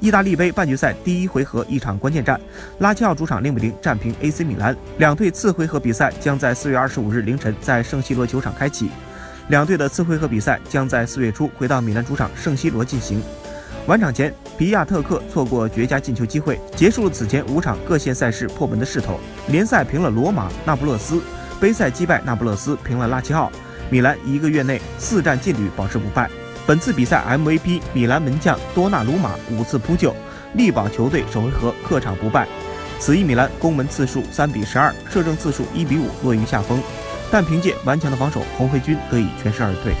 意大利杯半决赛第一回合一场关键战，拉齐奥主场零比零战平 AC 米兰。两队次回合比赛将在四月二十五日凌晨在圣西罗球场开启。两队的次回合比赛将在四月初回到米兰主场圣西罗进行。晚场前，皮亚特克错过绝佳进球机会，结束了此前五场各线赛事破门的势头。联赛平了罗马、那不勒斯，杯赛击败那不勒斯，平了拉齐奥。米兰一个月内四战劲旅保持不败。本次比赛 MVP 米兰门将多纳鲁马五次扑救，力保球队首回合客场不败。此役米兰攻门次数三比十二，射正次数一比五，落于下风。但凭借顽强的防守，红黑军得以全身而退。